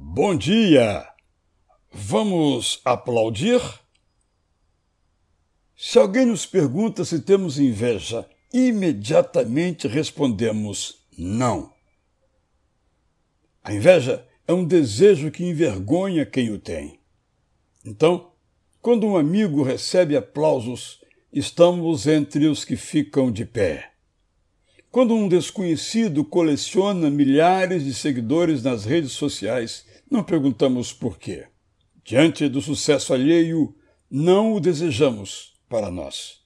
Bom dia! Vamos aplaudir? Se alguém nos pergunta se temos inveja, imediatamente respondemos não. A inveja é um desejo que envergonha quem o tem. Então, quando um amigo recebe aplausos, estamos entre os que ficam de pé. Quando um desconhecido coleciona milhares de seguidores nas redes sociais, não perguntamos por quê. Diante do sucesso alheio, não o desejamos para nós.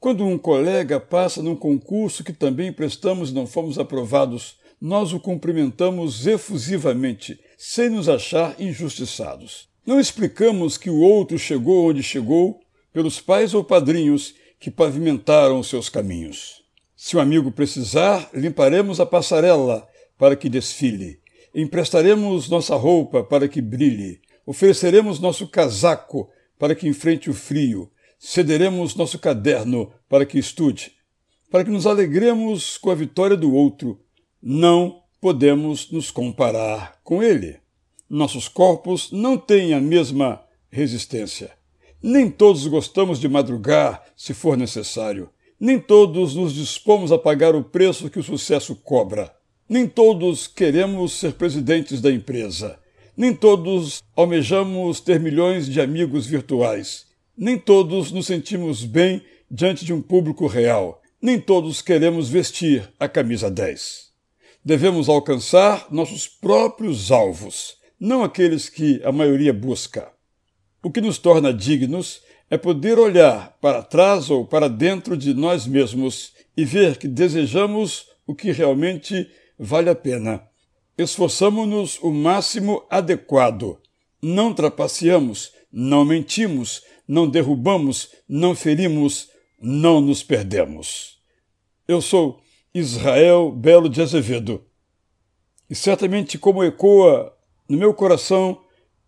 Quando um colega passa num concurso que também prestamos e não fomos aprovados, nós o cumprimentamos efusivamente, sem nos achar injustiçados. Não explicamos que o outro chegou onde chegou pelos pais ou padrinhos que pavimentaram seus caminhos. Se o amigo precisar, limparemos a passarela para que desfile. Emprestaremos nossa roupa para que brilhe. Ofereceremos nosso casaco para que enfrente o frio. Cederemos nosso caderno para que estude. Para que nos alegremos com a vitória do outro, não podemos nos comparar com ele. Nossos corpos não têm a mesma resistência. Nem todos gostamos de madrugar se for necessário. Nem todos nos dispomos a pagar o preço que o sucesso cobra. Nem todos queremos ser presidentes da empresa. Nem todos almejamos ter milhões de amigos virtuais. Nem todos nos sentimos bem diante de um público real. Nem todos queremos vestir a camisa 10. Devemos alcançar nossos próprios alvos, não aqueles que a maioria busca. O que nos torna dignos é poder olhar para trás ou para dentro de nós mesmos e ver que desejamos o que realmente vale a pena. Esforçamo-nos o máximo adequado. Não trapaceamos, não mentimos, não derrubamos, não ferimos, não nos perdemos. Eu sou Israel Belo de Azevedo. E certamente, como ecoa no meu coração,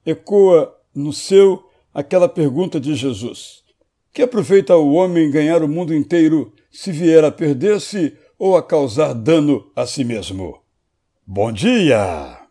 ecoa no seu aquela pergunta de Jesus: Que aproveita o homem ganhar o mundo inteiro se vier a perder-se ou a causar dano a si mesmo? Bom dia!